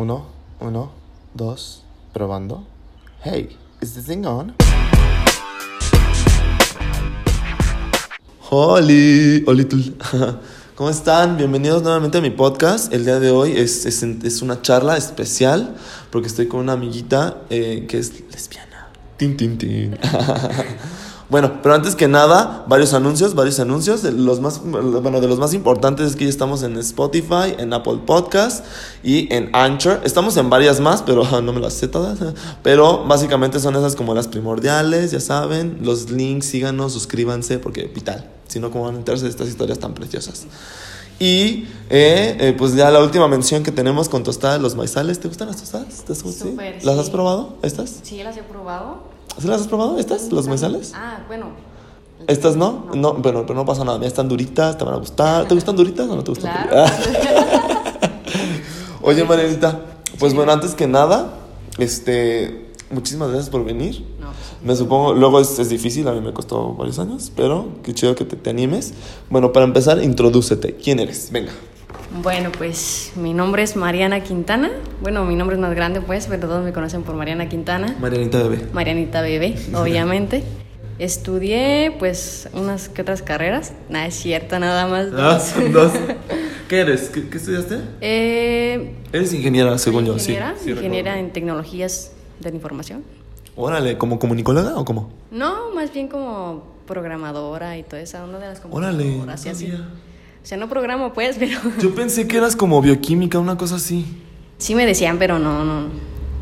Uno, uno, dos, probando. Hey, is this thing on? Hola, Olitul. ¿Cómo están? Bienvenidos nuevamente a mi podcast. El día de hoy es, es, es una charla especial porque estoy con una amiguita eh, que es lesbiana. Tin, tin, tin. Bueno, pero antes que nada, varios anuncios, varios anuncios. De los más, bueno, de los más importantes es que ya estamos en Spotify, en Apple Podcast y en Anchor. Estamos en varias más, pero no me las sé todas. Pero básicamente son esas como las primordiales, ya saben. Los links, síganos, suscríbanse, porque vital. Si no, ¿cómo van a enterarse de estas historias tan preciosas? Y eh, eh, pues ya la última mención que tenemos con tostadas, los maizales. ¿Te gustan las tostadas? ¿Te gustan? Súper, ¿Las sí. has probado? ¿Estas? Sí, las he probado. ¿Sí las has probado? ¿Estas? ¿Los maizales? Ah, bueno. ¿Estas no? No, pero no pasa nada. Ya están duritas, te van a gustar. ¿Te gustan duritas o no te gustan? Claro. Oye, Marianita, pues bueno, antes que nada, este, muchísimas gracias por venir. No, pues, Me supongo, luego es, es difícil, a mí me costó varios años, pero qué chido que te, te animes. Bueno, para empezar, introdúcete. ¿Quién eres? Venga. Bueno, pues mi nombre es Mariana Quintana. Bueno, mi nombre es más grande, pues, pero todos me conocen por Mariana Quintana. Marianita bebé. Marianita Bebé, obviamente. Estudié, pues, unas que otras carreras. Nada, es cierto, nada más. Ah, dos. dos. ¿Qué eres? ¿Qué, qué estudiaste? Eh, Eres ingeniera, según yo, sí. ingeniera, sí. ingeniera recuerdo. en tecnologías de la información. Órale, ¿como comunicóloga o cómo? No, más bien como programadora y toda esa onda de las Órale, no computadoras y así. O sea, no programo, pues, pero... Yo pensé que eras como bioquímica, una cosa así. Sí me decían, pero no, no,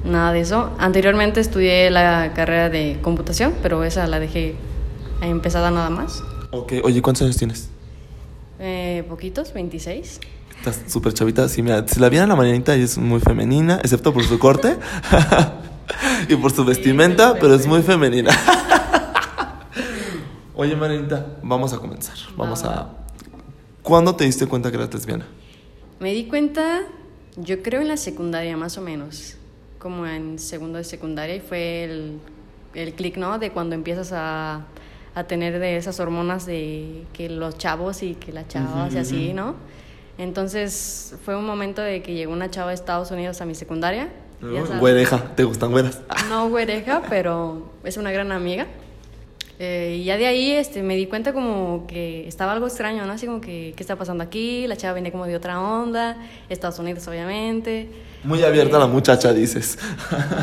nada de eso. Anteriormente estudié la carrera de computación, pero esa la dejé empezada nada más. Ok, oye, ¿cuántos años tienes? Eh, poquitos, 26. Estás súper chavita. Sí, mira, si la vieran la mañanita, ella es muy femenina, excepto por su corte y por su vestimenta, pero es muy femenina. Oye, Marianita, vamos a comenzar. Vamos Va, a. ¿Cuándo te diste cuenta que eras lesbiana? Me di cuenta, yo creo en la secundaria más o menos, como en segundo de secundaria, y fue el, el clic, ¿no? De cuando empiezas a, a tener de esas hormonas de que los chavos y que las chavas y así, ¿no? Entonces fue un momento de que llegó una chava de Estados Unidos a mi secundaria. Güereja, ¿te gustan güeras? No güereja, pero es una gran amiga. Eh, y ya de ahí este, me di cuenta como que estaba algo extraño, ¿no? Así como que, ¿qué está pasando aquí? La chava venía como de otra onda, Estados Unidos obviamente, Muy abierta la muchacha, dices.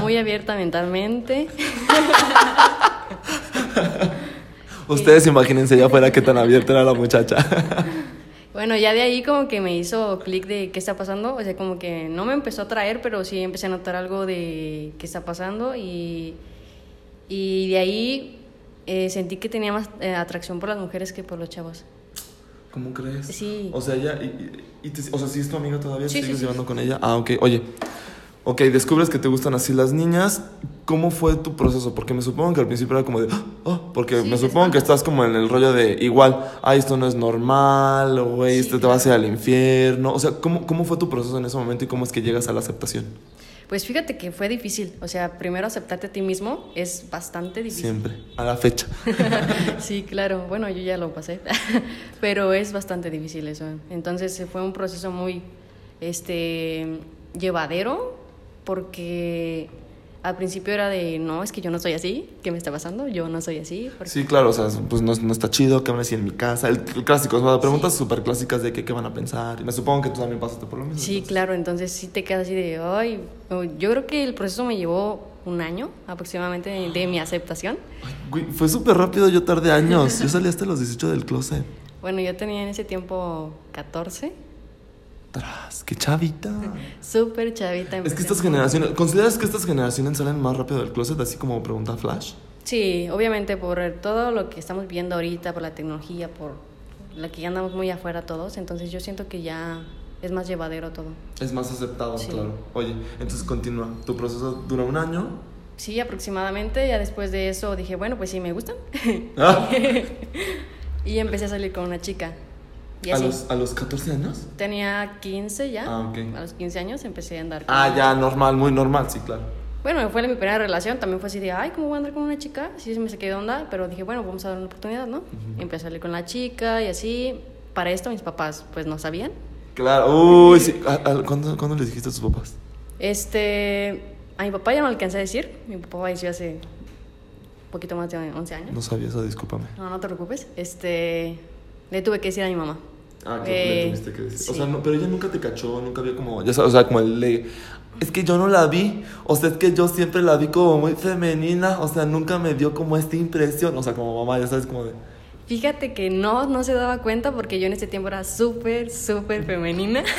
muy abierta mentalmente. Ustedes imagínense ya fuera qué tan abierta era la muchacha. Bueno, ya de ahí como que me hizo clic de qué está pasando, o sea, como que no me empezó a traer, pero sí empecé a notar algo de qué está pasando y, y de ahí eh, sentí que tenía más eh, atracción por las mujeres que por los chavos. ¿Cómo crees? Sí. O sea, ya, y, y- te- o sea, ¿sí es tu amiga todavía? Sí, sí, ¿Sigues sí, llevando con ella? Ah, ok. Oye, ok, descubres que te gustan así las niñas. ¿Cómo fue tu proceso? Porque me supongo que al principio era como de, oh, porque me te supongo que estás como en el rollo de igual, ay, esto no es normal, güey, Sí, este te va a hacer al infierno. O sea, ¿cómo, ¿cómo fue tu proceso en ese momento y cómo es que llegas a la aceptación? Pues fíjate que fue difícil, o sea, primero aceptarte a ti mismo es bastante difícil. Siempre, a la fecha. sí, claro, bueno, yo ya lo pasé, pero es bastante difícil eso. Entonces fue un proceso muy este llevadero porque al principio era de, no, es que yo no soy así, ¿qué me está pasando? Yo no soy así. porque- Sí, claro, o sea, pues no, no está chido que hablen así en mi casa. El, el clásico, o sea, preguntas súper clásicas de que, qué van a pensar. Y me supongo que tú también pasaste por lo mismo. Sí, entonces. claro, entonces sí te quedas así de, ay, yo creo que el proceso me llevó un año aproximadamente de, de mi aceptación. Ay, güey, fue súper rápido, yo tardé años. Yo salí hasta los 18 del closet. Bueno, yo tenía en ese tiempo 14, Tras, qué chavita. súper chavita. Es que estas generaciones, ¿consideras que estas generaciones salen más rápido del closet, así como pregunta Flash? Sí, obviamente por todo lo que estamos viendo ahorita, por la tecnología, por la que ya andamos muy afuera todos, entonces yo siento que ya es más llevadero todo. Es más aceptado, Sí. claro. Oye, entonces continúa. Tu proceso dura un año. Sí, aproximadamente, ya después de eso dije, bueno, pues sí, me gustan. Ah, y empecé a salir con una chica. Y ¿A, así. los, ¿A los 14 años? Tenía 15 ya. Ah, ok. A los 15 años empecé a andar con Ah, ya, normal, muy normal, sí, claro. Bueno, fue mi primera relación, también fue así de, ay, ¿cómo voy a andar con una chica? Sí, me saqué de onda, pero dije, bueno, vamos a dar una oportunidad, ¿no? Empecé a salir con la chica y así. Para esto mis papás, pues, no sabían. Claro, uy, sí. ¿A- a- ¿Cuándo, cuándo les dijiste a tus papás? Este, a mi papá ya no le alcancé a decir. Mi papá falleció hace un poquito más de 11 años. No sabía eso, discúlpame. No, no te preocupes. Este, le tuve que decir a mi mamá. Ah, que le Eh, tuviste que decir. O sí. sea, no, pero ella nunca te cachó, nunca vio como, ya sabes, o sea, como el de, es que yo no la vi, o sea, es que yo siempre la vi como muy femenina, o sea, nunca me dio como esta impresión, o sea, como mamá, ya sabes, como de, Fíjate que no, no se daba cuenta porque yo en ese tiempo era súper, súper femenina.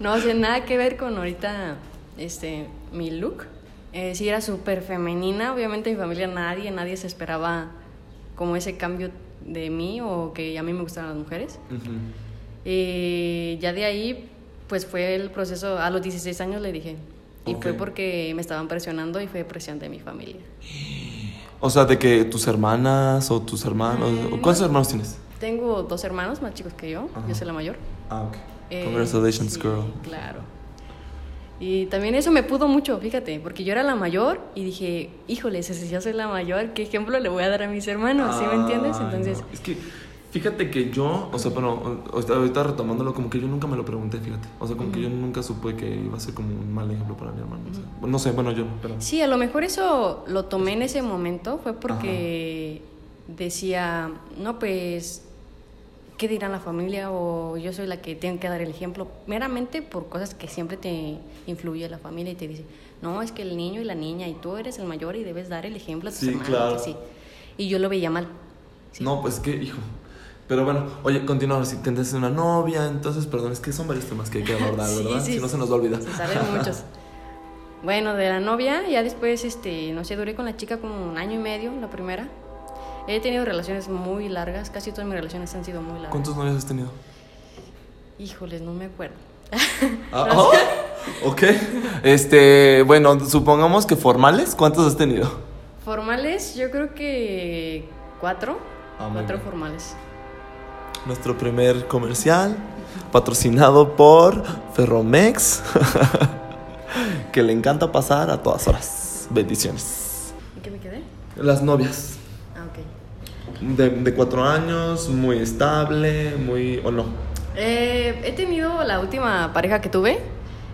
no, o sea, nada que ver con ahorita este, mi look. Eh, sí, era súper femenina. Obviamente, en mi familia nadie, nadie se esperaba como ese cambio de mí o que a mí me gustaran las mujeres. Y ya de ahí, pues fue el proceso. A los 16 años le dije. Y fue porque me estaban presionando y fue presión de mi familia. o sea, de que tus hermanas o tus hermanos, Mm, ¿o ¿cuántos no. hermanos tienes? Tengo dos hermanos más chicos que yo. Ajá. Yo soy la mayor. Ah, ok. Eh, Congratulations, sí, girl. Claro. Y también eso me pudo mucho, fíjate, porque yo era la mayor y dije, híjole, si yo soy la mayor, ¿qué ejemplo le voy a dar a mis hermanos? ¿Sí me entiendes? Entonces, no. Es que, fíjate que yo, o sea, pero o- o- ahorita retomándolo, como que yo nunca me lo pregunté, fíjate. O sea, como que yo nunca supe que iba a ser como un mal ejemplo para mi hermano. o sea, no sé, bueno, yo no, pero... sí, a lo mejor eso lo tomé en ese momento, fue porque decía, no, pues, ¿qué dirá la familia? O yo soy la que tengo que dar el ejemplo, meramente por cosas que siempre te influye la familia y te dice, no, es que el niño y la niña y tú eres el mayor y debes dar el ejemplo a tus Sí, hermanos", claro. así. Y yo lo veía mal. Sí. No, pues que, hijo. Pero bueno, oye, continuamos. Si tendrás una novia, entonces, perdón, es que son varios temas que hay que abordar, Sí, ¿verdad? sí, si no sí. se nos va a olvidar. Se saben muchos. Bueno, de la novia, ya después, este, no sé, duré con la chica como un año y medio, la primera. He tenido relaciones muy largas, casi todas mis relaciones han sido muy largas. ¿Cuántos novios has tenido? Híjoles, no me acuerdo. Ah, oh, ok. Este, bueno, supongamos que formales, ¿cuántos has tenido? Formales, yo creo que cuatro. Ah, cuatro bien. formales. Nuestro primer comercial, patrocinado por Ferromex, que le encanta pasar a todas horas. Bendiciones. ¿En qué me quedé? Las novias. Ah. De, de cuatro años, muy estable, muy... ¿O no? Eh, he tenido la última pareja que tuve.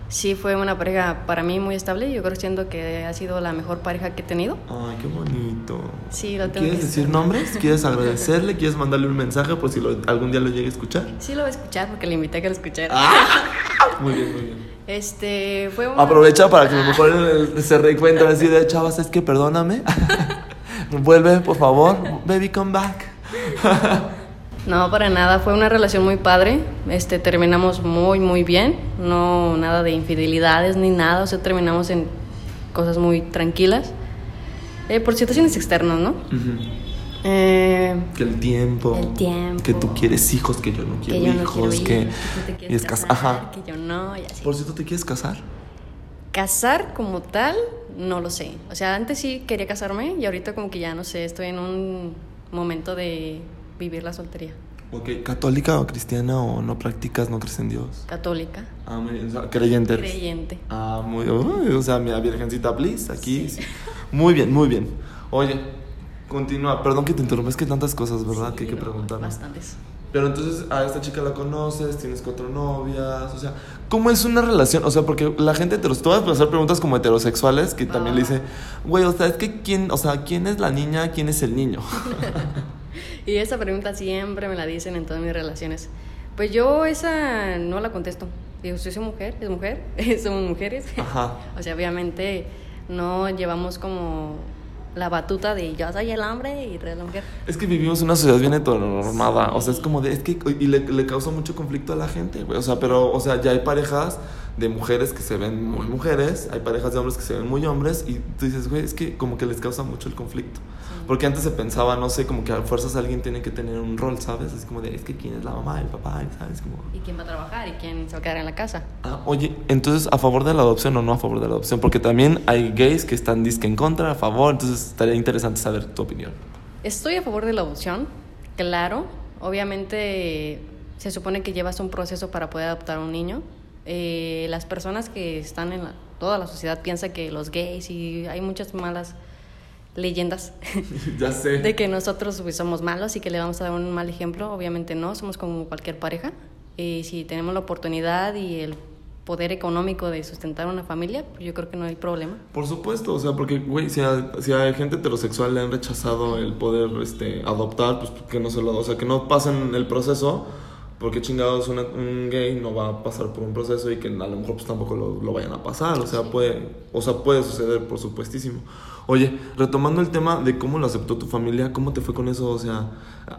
Sí, fue una pareja para mí muy estable. Yo creo siento que ha sido la mejor pareja que he tenido. Ay, qué bonito. Sí, lo tengo ¿Quieres que decir nombres? ¿Quieres agradecerle? ¿Quieres mandarle un mensaje por si lo- algún día lo llegue a escuchar? Sí lo voy a escuchar porque le invité a que lo escuchara. Muy bien, muy bien. Este, fue una... Aprovecha para que a lo mejor se reencuentre así de chavas, es que perdóname. Vuelve, por favor. Baby, come back. No, para nada, fue una relación muy padre. Este, terminamos muy, muy bien. No nada de infidelidades ni nada, o sea, terminamos en cosas muy tranquilas. Eh, por situaciones externas, ¿no? Eh, Que el tiempo. El tiempo. Que tú quieres hijos, que yo no quiero que yo no hijos. quiero ir, que, que tú te quieres es cas- casar, Ajá. que yo no, y así. Por cierto, ¿te quieres casar? Casar como tal, no lo sé. O sea, antes sí quería casarme y ahorita como que ya no sé, estoy en un momento de vivir la soltería. Ok, ¿católica o cristiana o no practicas, no crees en Dios? Católica, Ah, muy bien. o sea, creyente. eres. creyente. Ah, muy uy, O sea, mi Virgencita, please, aquí. sí. Muy bien, muy bien. Oye, continúa. Perdón que te interrumpa, es que tantas cosas, ¿verdad? que hay que no, preguntar. Bastantes. Pero entonces a esta chica la conoces, tienes cuatro novias, o sea, ¿cómo es una relación? O sea, porque la gente heterosexual, tú vas a hacer preguntas como heterosexuales que también le Ah. dice, güey, o sea, es que quién, o sea, ¿quién es la niña, quién es el niño? Y esa pregunta siempre me la dicen en todas mis relaciones. Pues yo esa no la contesto. Digo, si soy mujer, es mujer, somos mujeres. Ajá. O sea, obviamente no llevamos como la batuta de yo soy el hombre y la mujer. Es que vivimos en una sociedad bien heteronormada, o sea, es como de, es que, y le, le causa mucho conflicto a la gente, güey, o sea, pero, o sea, ya hay parejas de mujeres que se ven muy mujeres, hay parejas de hombres que se ven muy hombres, y tú dices, güey, es que como que les causa mucho el conflicto. Porque antes se pensaba, no sé, como que a fuerzas alguien tiene que tener un rol, ¿sabes? Es como de, es que quién es la mamá, el papá, ¿sabes? Como... ¿Y quién va a trabajar? ¿Y quién se va a quedar en la casa? Ah, oye, entonces, ¿a favor de la adopción o no a favor de la adopción? Porque también hay gays que están disque en contra, a favor, entonces estaría interesante saber tu opinión. Estoy a favor de la adopción, claro. Obviamente se supone que llevas un proceso para poder adoptar a un niño. Eh, las personas que están en la- toda la sociedad piensan que los gays y hay muchas malas leyendas ya sé. de que nosotros pues, somos malos y que le vamos a dar un mal ejemplo. Obviamente no, somos como cualquier pareja. Y si tenemos la oportunidad y el poder económico de sustentar una familia, pues yo creo que no hay problema. Por supuesto, o sea, porque, güey, si a, si a gente heterosexual le han rechazado el poder este, adoptar, pues que no se lo, o sea, que no pasen el proceso, porque chingados una- un gay no va a pasar por un proceso y que a lo mejor pues tampoco lo, lo vayan a pasar, o sea, puede, o sea, puede suceder, por supuestísimo. Oye, retomando el tema de cómo lo aceptó tu familia, ¿cómo te fue con eso? O sea,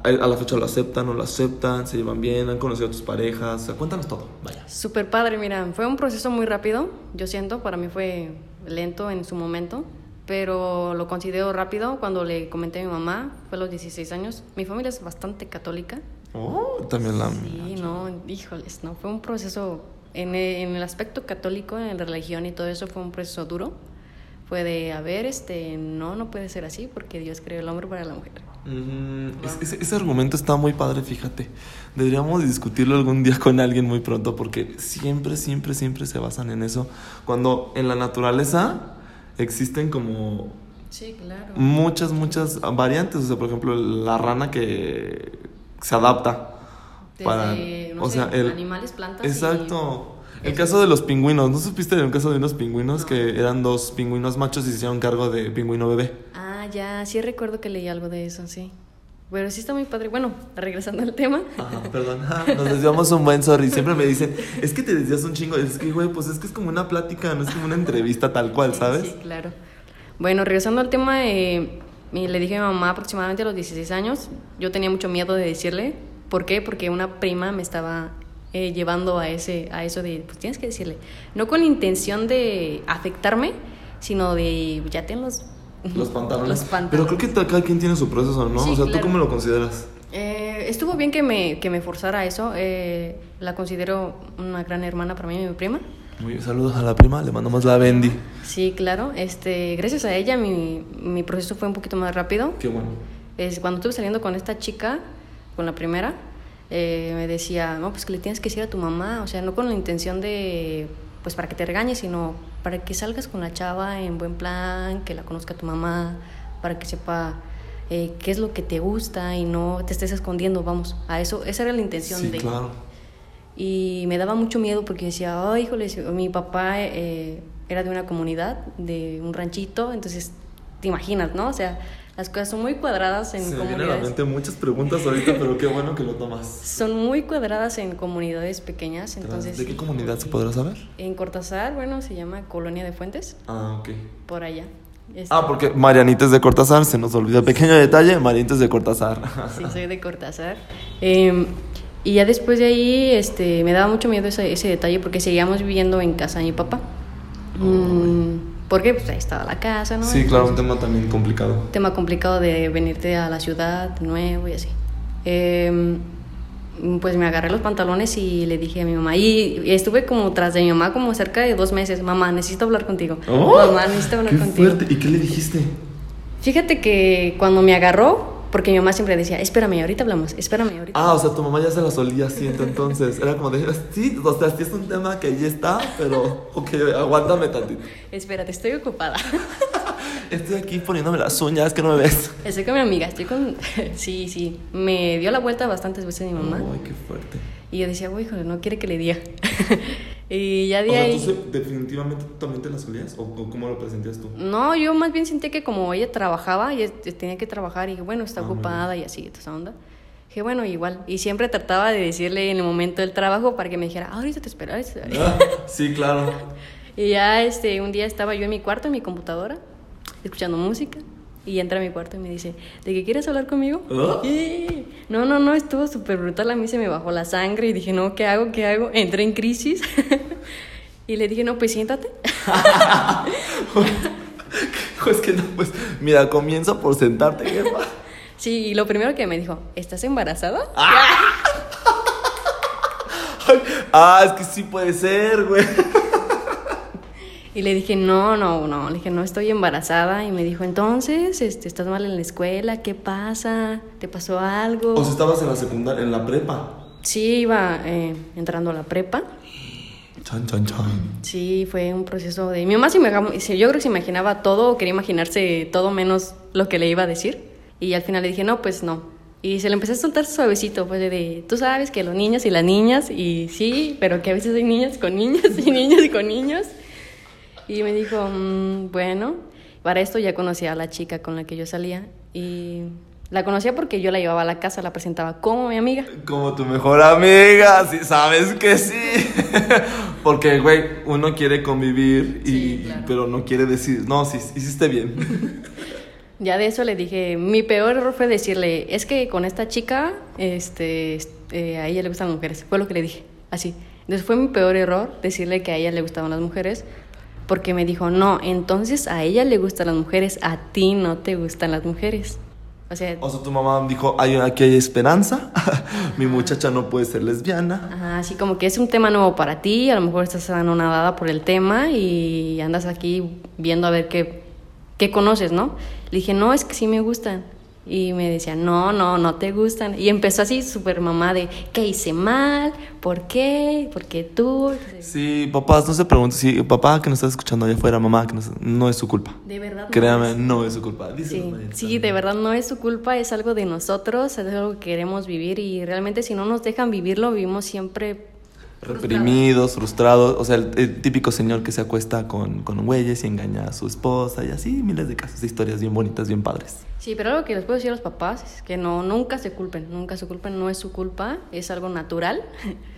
a, la fecha lo aceptan, no lo aceptan, se llevan bien, han conocido a tus parejas, o sea, cuéntanos todo, vaya. Súper padre, mira, fue un proceso muy rápido, yo siento, para mí fue lento en su momento, pero lo considero rápido cuando le comenté a mi mamá, fue a los 16 años. Mi familia es bastante católica. Oh, también la Sí, no, híjoles, no, fue un proceso, en el, en el aspecto católico, en la religión y todo eso, fue un proceso duro. Fue de, a ver, este, no, no puede ser así porque Dios creó el hombre para la mujer. Mm, es- ese, ese argumento está muy padre, fíjate. Deberíamos discutirlo algún día con alguien muy pronto porque siempre, siempre, siempre se basan en eso. Cuando en la naturaleza existen como Sí, claro. muchas, muchas variantes. O sea, por ejemplo, la rana que se adapta para... Desde, no o sé, sea, el... animales, plantas. y- Exacto. El caso de los pingüinos. ¿No supiste de un caso de unos pingüinos que eran dos pingüinos machos y se hicieron cargo de pingüino bebé? Ah, ya, sí recuerdo que leí algo de eso, sí. Pero sí está muy padre. Bueno, regresando al tema. Ajá, perdón. Nos desviamos un buen sorry. Siempre me dicen, es que te desvías un chingo. Es que, güey, pues es que es como una plática, no es como una entrevista tal cual, ¿sabes? Sí, claro. Bueno, regresando al tema, eh, le dije a mi mamá aproximadamente a los 16 años. Yo tenía mucho miedo de decirle. ¿Por qué? Porque una prima me estaba eh, llevando a, ese, a eso de, pues tienes que decirle. No con la intención de afectarme, sino de, ya ten los... Los pantalones. Los pantalones. Pero creo que cada quien tiene su proceso, ¿no? Sí, o sea, ¿tú cómo lo consideras? Eh, estuvo bien que me, que me forzara a eso. eh, la considero una gran hermana para mí, mi prima. Muy bien, saludos a la prima, le mandamos la Bendy. Sí, claro. Este, gracias a ella mi, mi proceso fue un poquito más rápido. Qué bueno. Es, cuando estuve saliendo con esta chica, con la primera, eh, me decía, no, pues que le tienes que decir a tu mamá, o sea, no con la intención de, pues para que te regañes, sino para que salgas con la chava en buen plan, que la conozca tu mamá, para que sepa eh, qué es lo que te gusta y no te estés escondiendo, vamos, a eso, esa era la intención Sí, de... claro. Y me daba mucho miedo porque decía, ay, híjole, mi papá eh, era de una comunidad, de un ranchito, entonces te imaginas, ¿no? O sea, las cosas son muy cuadradas en Se me vienen a la comunidades. mente muchas preguntas ahorita, pero qué bueno que lo tomas. Son muy cuadradas en comunidades pequeñas, entonces... ¿De qué comunidad se podrá saber? En Cortázar, bueno, se llama Colonia de Fuentes, Ah, ok. por allá. Este, Ah, porque Marianita es de Cortázar, se nos olvidó. Pequeño detalle, Marianita es de Cortázar. Sí, soy de Cortázar. Eh, y ya después de ahí, este, me daba mucho miedo ese, ese detalle porque seguíamos viviendo en casa de mi papá. Mm, porque pues ahí estaba la casa, ¿no? Sí, claro, un tema también complicado. tema complicado de venirte a la ciudad de nuevo y así. Eh, pues me agarré los pantalones y le dije a mi mamá. Y estuve como tras de mi mamá como cerca de dos meses. Mamá, necesito hablar contigo. mamá, necesito hablar ¡Oh! ¡Qué contigo. fuerte! ¿Y qué le dijiste? Fíjate que cuando me agarró, porque mi mamá siempre decía, espérame, ahorita hablamos, espérame, ahorita. Ah, o sea, tu mamá ya se la solía siento entonces. Era como de, sí, o sea, sí es un tema que ya está, pero, ok, aguántame tantito. Espérate, estoy ocupada. Estoy aquí poniéndome las uñas, que no me ves. estoy con mi amiga, estoy con... sí, sí. Me dio la vuelta bastantes veces mi mamá. Ay, qué fuerte. Y yo decía, uy, híjole, no quiere que le diga. y ya de O sea, ahí... ¿tú definitivamente tú también te la solías? ¿O, o cómo lo presentías tú? No, yo más bien sentí que como ella trabajaba, ella tenía que trabajar y dije, bueno, está Ah, ocupada y así, toda esa onda. Dije, bueno, igual. Y siempre trataba de decirle en el momento del trabajo para que me dijera, ah, ahorita te espero. ahorita te espero". Ah, sí, claro. Y ya este, un día estaba yo en mi cuarto, en mi computadora, escuchando música. Y entra a mi cuarto y me dice, ¿de qué quieres hablar conmigo? ¿Ah? Y- No, no, no, estuvo súper brutal. A mí se me bajó la sangre y dije, no, ¿qué hago? ¿Qué hago? Entré en crisis. y le dije, no, pues siéntate. Es que no, pues, mira, comienza por sentarte, jefa. Sí, y lo primero que me dijo, ¿estás embarazada? Ah, es que sí puede ser, güey. Y le dije, no, no, no, le dije, no estoy embarazada. Y me dijo, entonces, este, ¿estás mal en la escuela? ¿Qué pasa? ¿Te pasó algo? O sea, estabas en la secundaria, en la prepa. Sí, iba eh, entrando a la prepa. Chan, chan, chan. Sí, fue un proceso de... Mi mamá se me, se- yo creo que se imaginaba todo, quería imaginarse todo menos lo que le iba a decir. Y al final le dije, no, pues no. Y se le empecé a soltar suavecito, pues de, tú sabes que los niños y las niñas, y sí, pero que a veces hay niñas con niños y niños con niños. Y me dijo, mm, bueno, para esto ya conocía a la chica con la que yo salía y la conocía porque yo la llevaba a la casa, la presentaba como mi amiga. Como tu mejor amiga, sí, sabes que sí. porque, güey, uno quiere convivir, y, Sí, claro. pero no quiere decir, no, sí, hiciste bien. Ya de eso le dije, mi peor error fue decirle, es que con esta chica, este, eh, a ella le gustan las mujeres. Fue lo que le dije, así. Entonces fue mi peor error decirle que a ella le gustaban las mujeres, porque me dijo, no, entonces a ella le gustan las mujeres, a ti no te gustan las mujeres. O sea, O sea, tu mamá dijo, "Ay, aquí hay esperanza, mi muchacha no puede ser lesbiana. ajá, así como que es un tema nuevo para ti, a lo mejor estás anonadada por el tema y andas aquí viendo a ver qué, qué conoces, ¿no? Le dije, no, es que sí me gustan. Y me decía, no, no, no te gustan. Y empezó así súper mamá de, ¿qué hice mal? ¿Por qué? ¿Por qué tú? Sí, papás, no se pregunten, sí, papá que nos estás escuchando allá afuera, mamá que nos, no es su culpa. De verdad. Créame, no es su culpa. Sí, sí, de verdad no es su culpa, es algo de nosotros, es algo que queremos vivir y realmente si no nos dejan vivirlo, vivimos siempre Reprimidos, frustrados, o sea, el, el típico señor que se acuesta con, con güeyes y engaña a su esposa y así, miles de casos, de historias bien bonitas, bien padres. Sí, pero algo que les puedo decir a los papás es que no, nunca se culpen, nunca se culpen, no es su culpa, es algo natural.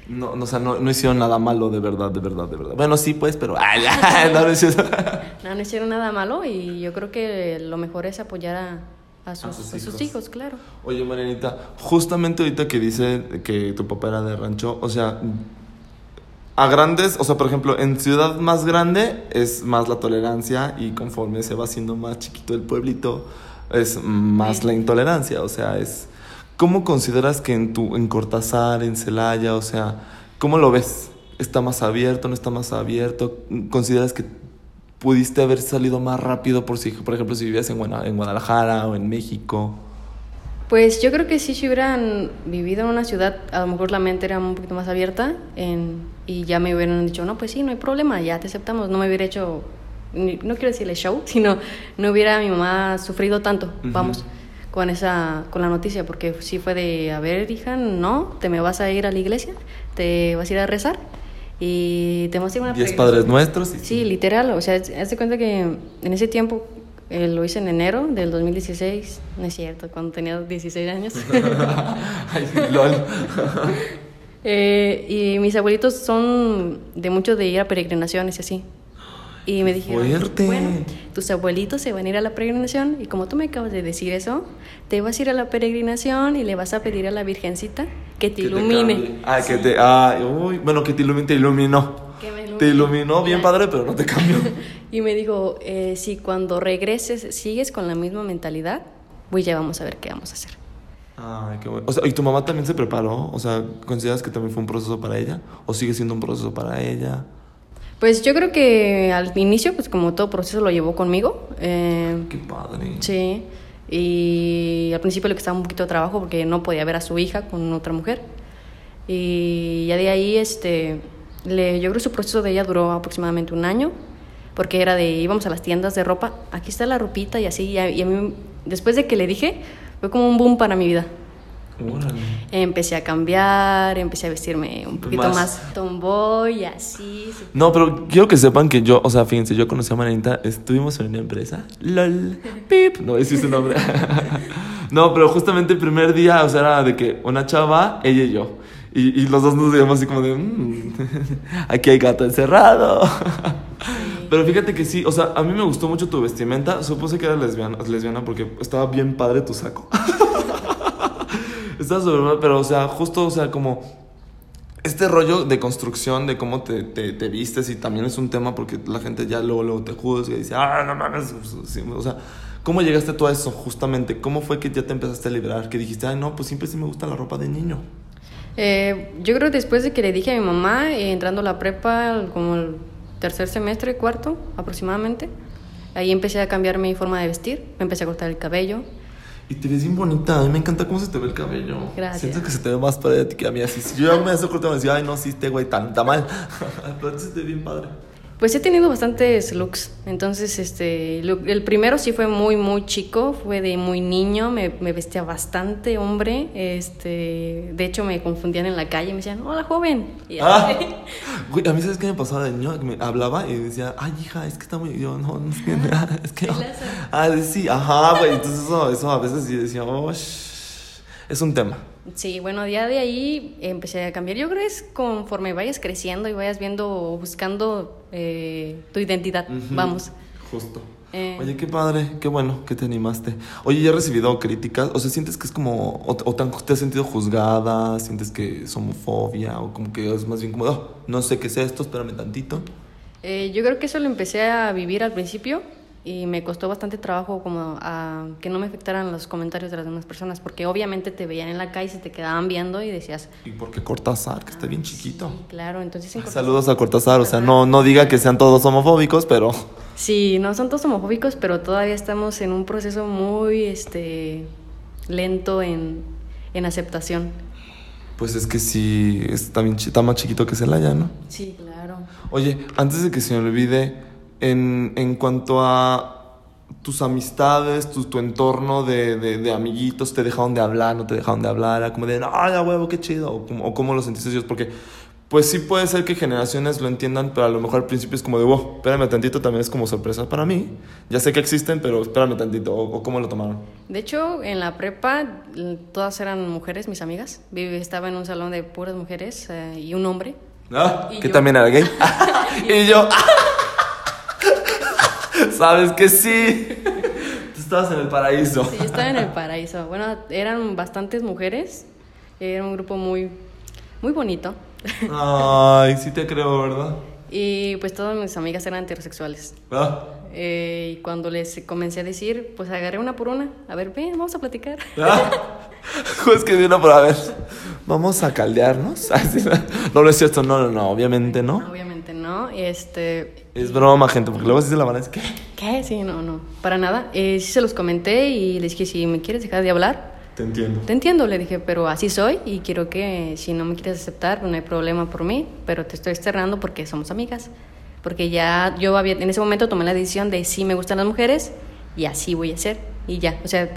No, no, o sea, no, no hicieron nada malo, de verdad, de verdad, de verdad. Bueno, sí, pues, pero... Ay, ya, no, no hicieron nada malo y yo creo que lo mejor es apoyar a, a sus, sus a sus hijos. hijos, claro. Oye, Marianita, justamente ahorita que dice que tu papá era de rancho, o sea, a grandes, o sea, por ejemplo, en ciudad más grande es más la tolerancia y conforme se va haciendo más chiquito el pueblito, es más la intolerancia, o sea, es... ¿Cómo consideras que en, tu, en Cortázar, en Celaya, o sea, cómo lo ves? ¿Está más abierto, no está más abierto? ¿Consideras que pudiste haber salido más rápido por si, por ejemplo, si vivías en, Guana- en Guadalajara o en México? Pues yo creo que sí, si hubieran vivido en una ciudad, a lo mejor la mente era un poquito más abierta en- y ya me hubieran dicho, no, pues sí, no hay problema, ya te aceptamos. No me hubiera hecho, no quiero decirle show, sino no hubiera mi mamá sufrido tanto, vamos, con esa, con la noticia, porque sí fue de, a ver, hija, no, te me vas a ir a la iglesia, te vas a ir a rezar y te vas a ir a una Diez peregrinación". padres nuestros. y- Sí, literal, o sea, cuenta que en ese tiempo eh, lo hice en enero del 2016, no es cierto, cuando tenía 16 años. Ay, lol. Eh, y mis abuelitos son de mucho de ir a peregrinaciones y así. Y me dijeron, Fuerte. bueno, tus abuelitos se van a ir a la peregrinación y como tú me acabas de decir eso, te vas a ir a la peregrinación y le vas a pedir a la Virgencita que te Que ilumine. cambie. ah, que te. Ay, uy, bueno, que te ilumine, te iluminó. Que me ilumine. Te iluminó bien padre, pero no te cambió. Y me dijo, eh, si cuando regreses sigues con la misma mentalidad, pues ya vamos a ver qué vamos a hacer. Ay, qué bueno. O sea, ¿y tu mamá también se preparó? O sea, ¿consideras que también fue un proceso para ella? ¿O sigue siendo un proceso para ella? Pues yo creo que al inicio, pues como todo proceso lo llevó conmigo. eh, Qué padre. Sí, y al principio le costaba un poquito de trabajo porque no podía ver a su hija con otra mujer. Y ya de ahí, este, le, yo creo que su proceso de ella duró aproximadamente un año, porque era de, íbamos a las tiendas de ropa, aquí está la ropita y así, y a, y a mí, después de que le dije, fue como un boom para mi vida. Empecé a cambiar, empecé a vestirme un poquito Más. más, tomboy, así. sí. No, pero quiero que sepan que yo, o sea, fíjense, yo conocí a Marianita, estuvimos en una empresa, lol, pip, no ese es su nombre. no, pero justamente el primer día, o sea, era de que una chava, ella y yo. Y, y los dos nos veíamos así como de, "Mm, aquí hay gato encerrado. Pero fíjate que sí, o sea, a mí me gustó mucho tu vestimenta. Supuse que eras lesbiana, lesbiana porque estaba bien padre tu saco. estaba sobre mal, pero, o sea, justo, o sea, como este rollo de construcción, de cómo te, te, te vistes, y también es un tema porque la gente ya luego, luego te juzga y dice, ah, no mames. O sea, ¿cómo llegaste tú a eso justamente? ¿Cómo fue que ya te empezaste a liberar? Que dijiste, ay, no, pues siempre sí me gusta la ropa de niño. Eh, yo creo que después de que le dije a mi mamá, eh, entrando a la prepa, como tercer semestre, cuarto aproximadamente, ahí empecé a cambiar mi forma de vestir, me empecé a cortar el cabello. Y te ves bien bonita, a mí me encanta cómo se te ve el cabello. Gracias. Siento que se te ve más padre a ti que a mí. Así, si yo ya me hace corto, me decía, ay, no, sí, este güey tan, tan mal. Pero se te ve bien padre. Pues he tenido bastantes looks. Entonces, este, lo- el primero sí fue muy, muy chico, fue de muy niño, me, me vestía bastante hombre. Este, de hecho, me confundían en la calle, me decían, hola joven. Y Ah, güey, a mí sabes qué me pasaba de niño, me hablaba y decía, ay hija, es que está muy, yo no, no es que, es que, ah, sí, ajá, güey, entonces eso, eso a veces sí decía, oh, es un tema. Sí, bueno, ya de ahí empecé a cambiar. Yo creo que es conforme vayas creciendo y vayas viendo, buscando eh, tu identidad, vamos. Justo. Eh. Oye, qué padre, qué bueno que te animaste. Oye, ¿ya has recibido críticas? O sea, ¿sientes que es como, o, o te, has sentido juzgada? ¿Sientes que es homofobia? O como que es más bien como, "Oh, no sé qué es esto, espérame tantito. Eh, yo creo que eso lo empecé a vivir al principio y me costó bastante trabajo como a que no me afectaran los comentarios de las demás personas, porque obviamente te veían en la calle, se te quedaban viendo y decías, Y porque Cortázar, que está bien chiquito. sí, claro, entonces... en Saludos a Cortázar, o sea, no, no diga que sean todos homofóbicos, pero... Sí, no son todos homofóbicos, pero todavía estamos en un proceso muy este, lento en, en aceptación. Pues es que sí, está, bien, está más chiquito que Celaya, ¿no? Sí, claro. Oye, antes de que se me olvide, en, en cuanto a tus amistades, tu, tu entorno de, de, de amiguitos, ¿te dejaron de hablar, no te dejaron de hablar? Era como de, ay, a huevo, qué chido. O, o cómo lo sentiste ellos, porque pues sí puede ser que generaciones lo entiendan, pero a lo mejor al principio es como de, wow, espérame tantito, también es como sorpresa para mí. Ya sé que existen, pero espérame tantito. O, o cómo lo tomaron. De hecho, en la prepa todas eran mujeres, mis amigas. Estaba en un salón de puras mujeres eh, y un hombre. Ah, ¿Y que yo? también era gay. y yo. Sabes que sí. Tú estabas en el paraíso. Sí, yo estaba en el paraíso. Bueno, eran bastantes mujeres. Era un grupo muy, muy bonito. Ay, sí te creo, ¿verdad? Y pues todas mis amigas eran heterosexuales. Ah, Eh, y cuando les comencé a decir, pues agarré una por una. A ver, ven, vamos a platicar. ah. Pues que una por a ver. Vamos a caldearnos. Sí, No, no es cierto, no, no, no, obviamente no. Obviamente no. Este, Es broma, gente, porque luego sí se la van a decir que. ¿Qué? Sí, no, no. Para nada. Eh, sí se los comenté y les dije, si me quieres dejar de hablar, Te entiendo. Te entiendo, le dije, pero así soy y quiero que si no me quieres aceptar, no hay problema por mí, pero te estoy externando porque somos amigas. Porque ya yo había, en ese momento tomé la decisión de sí me gustan las mujeres y así voy a ser. Y ya, o sea,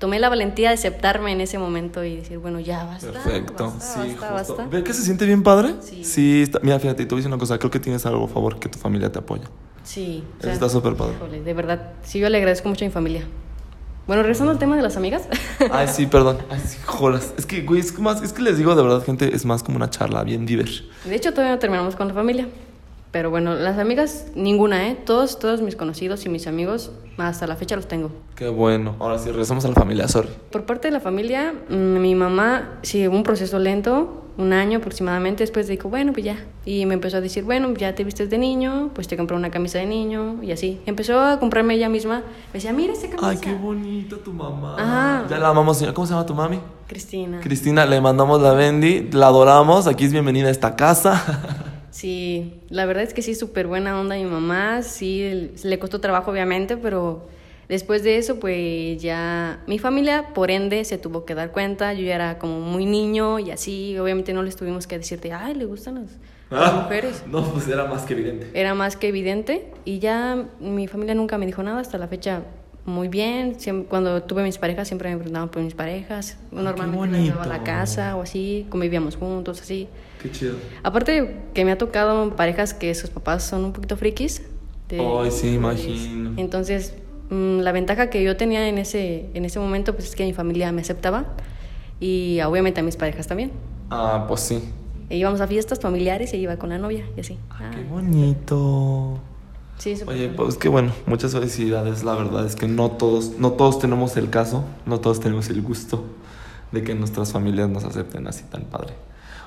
tomé la valentía de aceptarme en ese momento y decir, bueno, ya basta. Perfecto, basta, sí, basta, justo. basta. ¿Ve que se siente bien padre? Sí. está- Mira, fíjate, a decir una cosa. Creo que tienes algo a favor que tu familia te apoya. Sí. o Eso está súper padre. híjole, de verdad, sí, yo le agradezco mucho a mi familia. Bueno, regresando al tema de las amigas. Ay, sí, perdón. Ay, sí, jodas. Es que, güey, es que, más, es que les digo de verdad, gente, es más como una charla bien diver. De hecho, todavía no terminamos con la familia. Pero bueno, las amigas, ninguna, ¿eh? Todos, todos mis conocidos y mis amigos, hasta la fecha los tengo. Qué bueno. Ahora sí, regresamos a la familia, sorry. Por parte de la familia, mm, mi mamá, sí, un proceso lento, un año aproximadamente, después dijo, bueno, pues ya. Y me empezó a decir, bueno, ya te vistes de niño, pues te compré una camisa de niño, y así. Empezó a comprarme ella misma. Me decía, mira esta camisa. Ay, qué bonita tu mamá. Ajá. Ya la amamos, señora. ¿Cómo se llama tu mami? Cristina. Cristina, le mandamos la Bendy, la adoramos. Aquí es bienvenida a esta casa. Sí, la verdad es que sí, súper buena onda mi mamá, sí, le costó trabajo obviamente, pero después de eso pues ya mi familia por ende se tuvo que dar cuenta, yo ya era como muy niño y así, obviamente no les tuvimos que decirte, ay, le gustan las, las mujeres. No, pues era más que evidente. Era más que evidente y ya mi familia nunca me dijo nada hasta la fecha. Muy bien, Siem- cuando tuve mis parejas siempre me preguntaban por mis parejas. Normalmente me llevaba a la casa o así, convivíamos juntos, así. Qué chido. Aparte que me ha tocado parejas que sus papás son un poquito frikis. Ay, sí, imagino. Entonces, mm, la ventaja que yo tenía en ese, en ese momento pues es que mi familia me aceptaba y obviamente a mis parejas también. Ah, pues sí. E íbamos a fiestas familiares y iba con la novia y así. Ah, Qué bonito. Sí, Oye, pues qué bueno, muchas felicidades. La verdad es que no todos, no todos tenemos el caso, no todos tenemos el gusto de que nuestras familias nos acepten así tan padre.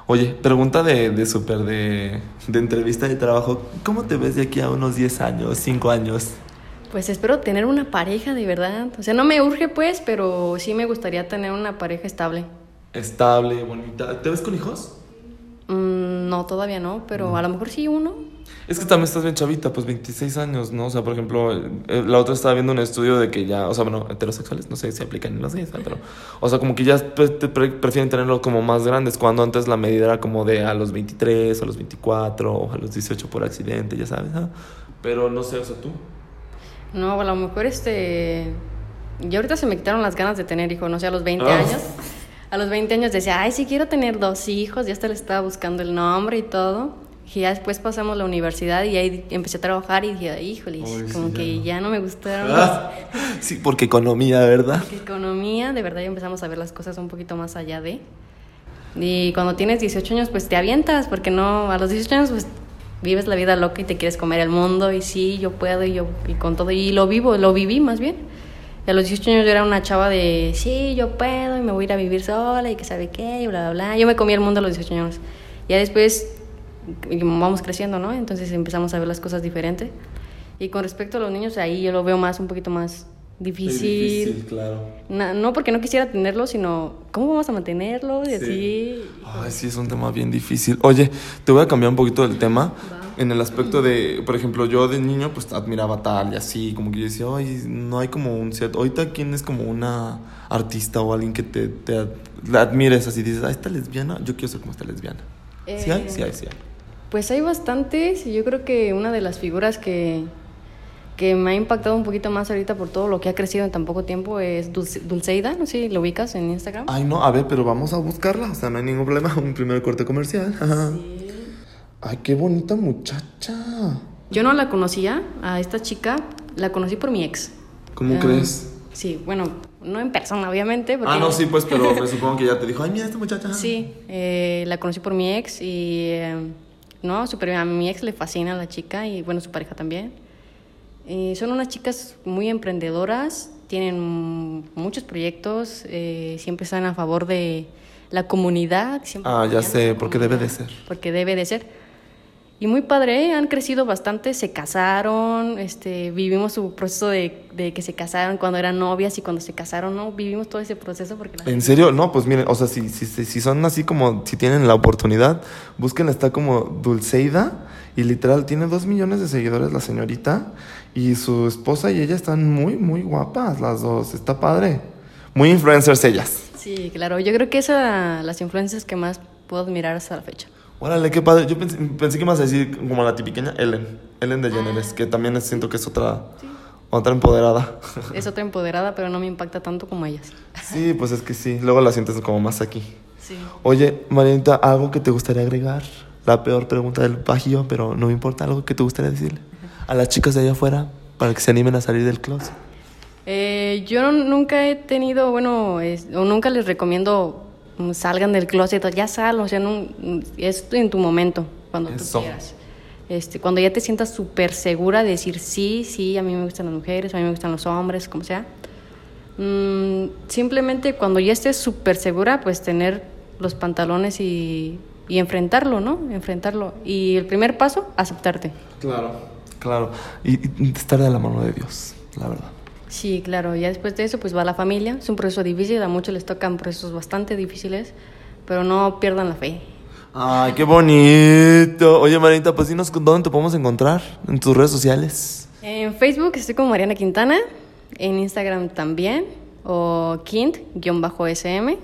Oye, pregunta de, de súper de, de entrevista de trabajo. ¿Cómo te ves de aquí a unos 10 años, 5 años? Pues espero tener una pareja de verdad. O sea, no me urge pues, pero sí me gustaría tener una pareja estable. Estable, bonita. ¿Te ves con hijos? Mm, no, todavía no, pero a lo mejor sí uno. Es que también estás bien chavita, pues 26 años, ¿no? O sea, por ejemplo, eh, la otra estaba viendo un estudio de que ya, o sea, bueno, heterosexuales, no sé si aplican en los gays, pero, o sea, como que ya prefieren tenerlo como más grandes, cuando antes la medida era como de a los 23, a los 24, o a los 18 por accidente, ya sabes, ¿ah? Pero no sé, o sea, tú. No, a lo mejor este. Y ahorita se me quitaron las ganas de tener hijos, no sé, a los 20 ah. años. A los 20 años decía, ay, sí quiero tener dos hijos, ya hasta le estaba buscando el nombre y todo. Y ya después pasamos la universidad y ahí empecé a trabajar y dije, híjole, como que ya no me gustaron. Ah, sí, porque economía, ¿verdad? Porque economía, de verdad ya empezamos a ver las cosas un poquito más allá de. Y cuando tienes 18 años, pues te avientas, porque no, a los 18 años, pues vives la vida loca y te quieres comer el mundo y sí, yo puedo y yo y con todo y lo vivo, lo viví más bien. Y a los 18 años yo era una chava de, sí, yo puedo y me voy a ir a vivir sola y que sabe qué y bla, bla, bla. Yo me comí el mundo a los 18 años. Ya después vamos creciendo, ¿no? Entonces empezamos a ver las cosas diferentes. Y con respecto a los niños, ahí yo lo veo más, un poquito más difícil. difícil, claro. No, porque no quisiera tenerlo, sino cómo vamos a mantenerlo y así. Ay, sí, es un tema bien difícil. Oye, te voy a cambiar un poquito del tema. En el aspecto de, por ejemplo, yo de niño pues admiraba tal y así, como que yo decía, ay, no hay como un cierto... Ahorita, ¿quién es como una artista o alguien que te, te admires así? Dices, ah, esta lesbiana, yo quiero ser como esta lesbiana. ¿Sí hay? Sí hay, sí hay. Pues hay bastantes y yo creo que una de las figuras que, que me ha impactado un poquito más ahorita por todo lo que ha crecido en tan poco tiempo es Dulceida, no sé si lo ubicas en Instagram. Ay, no, a ver, pero vamos a buscarla, o sea, no hay ningún problema, un primer corte comercial. Sí. Ay, qué bonita muchacha. Yo no la conocía, a esta chica, la conocí por mi ex. ¿Cómo ah, crees? Sí, bueno, no en persona, obviamente. ah, no, sí, pues, pero me supongo que ya te dijo, ay, mira esta muchacha. Sí, eh, la conocí por mi ex y... Eh, ¿no? Super, a mi ex le fascina a la chica y bueno, su pareja también. Y son unas chicas muy emprendedoras, tienen muchos proyectos, eh, siempre están a favor de la comunidad. ah, ya sé, porque debe de ser. Porque debe de ser. Y muy padre, ¿eh? han crecido bastante, se casaron, este, vivimos su proceso de, de, que se casaron cuando eran novias y cuando se casaron, ¿no? Vivimos todo ese proceso porque... ¿En serio? No, pues miren, o sea, si, si, si son así como, si tienen la oportunidad, busquen, está como Dulceida y literal tiene dos millones de seguidores la señorita y su esposa y ella están muy, muy guapas las dos, está padre. Muy influencers ellas. Sí, claro, yo creo que esas las influencers que más puedo admirar hasta la fecha. Órale, qué padre. Yo pensé, pensé que ibas a decir como la tipiqueña Ellen. Ellen de Jenner, ah. que también siento que es otra, otra empoderada. Es otra empoderada, pero no me impacta tanto como ellas. Sí, pues es que sí. Luego la sientes como más aquí. Sí. Oye, Marianita, ¿algo que te gustaría agregar? La peor pregunta del bajío, pero no me importa. ¿Algo que te gustaría decirle a las chicas de allá afuera para que se animen a salir del closet? Eh, yo nunca he tenido, bueno, o nunca les recomiendo salgan del closet, ya sal, o sea, no, es en tu momento, cuando tú quieras. Este, cuando ya te sientas súper segura de decir sí, sí, a mí me gustan las mujeres, a mí me gustan los hombres, como sea. Mm, simplemente cuando ya estés súper segura, pues tener los pantalones y, y enfrentarlo, ¿no? Enfrentarlo. Y el primer paso, aceptarte. Claro, claro. y estar de la mano de Dios, la verdad. Sí, claro, ya después de eso pues va la familia, es un proceso difícil, a muchos les tocan procesos bastante difíciles, pero no pierdan la fe. Ay, qué bonito. Oye, Marita, pues dinos dónde te podemos encontrar en tus redes sociales. En Facebook estoy como Mariana Quintana, en Instagram también, o Quint-SM.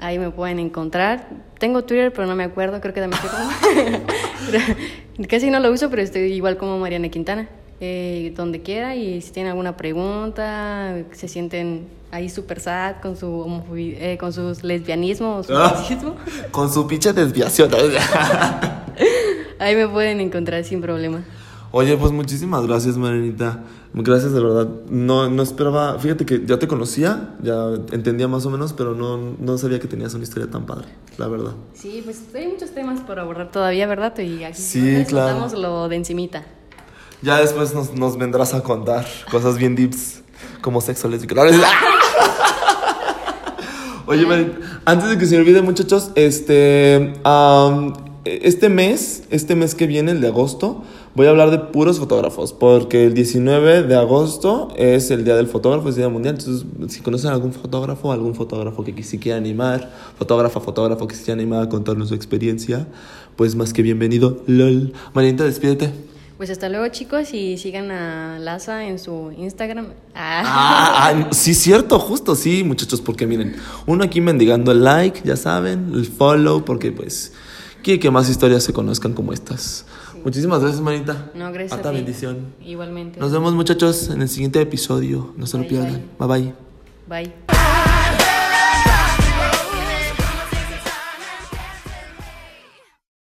Ahí me pueden encontrar. Tengo Twitter, pero no me acuerdo, creo que también estoy como... Casi no lo uso, pero estoy igual como Mariana Quintana eh, donde quiera y si tienen alguna pregunta, se sienten ahí súper sad con su eh, con sus lesbianismo su ah, con su pinche desviación. ahí me pueden encontrar sin problema. Oye, pues muchísimas gracias, Marinita. Gracias de verdad. No, no esperaba, fíjate que ya te conocía, ya entendía más o menos, pero no, no sabía que tenías una historia tan padre, la verdad. Sí, pues hay muchos temas por abordar todavía, ¿verdad? Y aquí sí, claro. lo de encimita. Ya después nos, nos vendrás a contar cosas bien deeps como sexo lésbico. Oye, antes de que se me olvide, muchachos, este, este mes, este mes que viene, el de agosto, voy a hablar de puros fotógrafos, porque el 19 de agosto es el Día del Fotógrafo, es el Día Mundial. Entonces, si conocen algún fotógrafo, algún fotógrafo que se quiera animar, fotógrafa, fotógrafo que se quiera animar a contarnos su experiencia, pues más que bienvenido. LOL. Marianita, despídete. Pues hasta luego chicos y sigan a Laza en su Instagram. Ah, ah sí, cierto, justo, sí, muchachos, porque miren, uno aquí mendigando el like, ya saben, el follow, porque pues quiere que más historias se conozcan como estas. Muchísimas gracias, Marita. No, gracias. Hasta bendición. Igualmente. Nos vemos, muchachos, en el siguiente episodio. No se lo pierdan. bye. Bye. bye.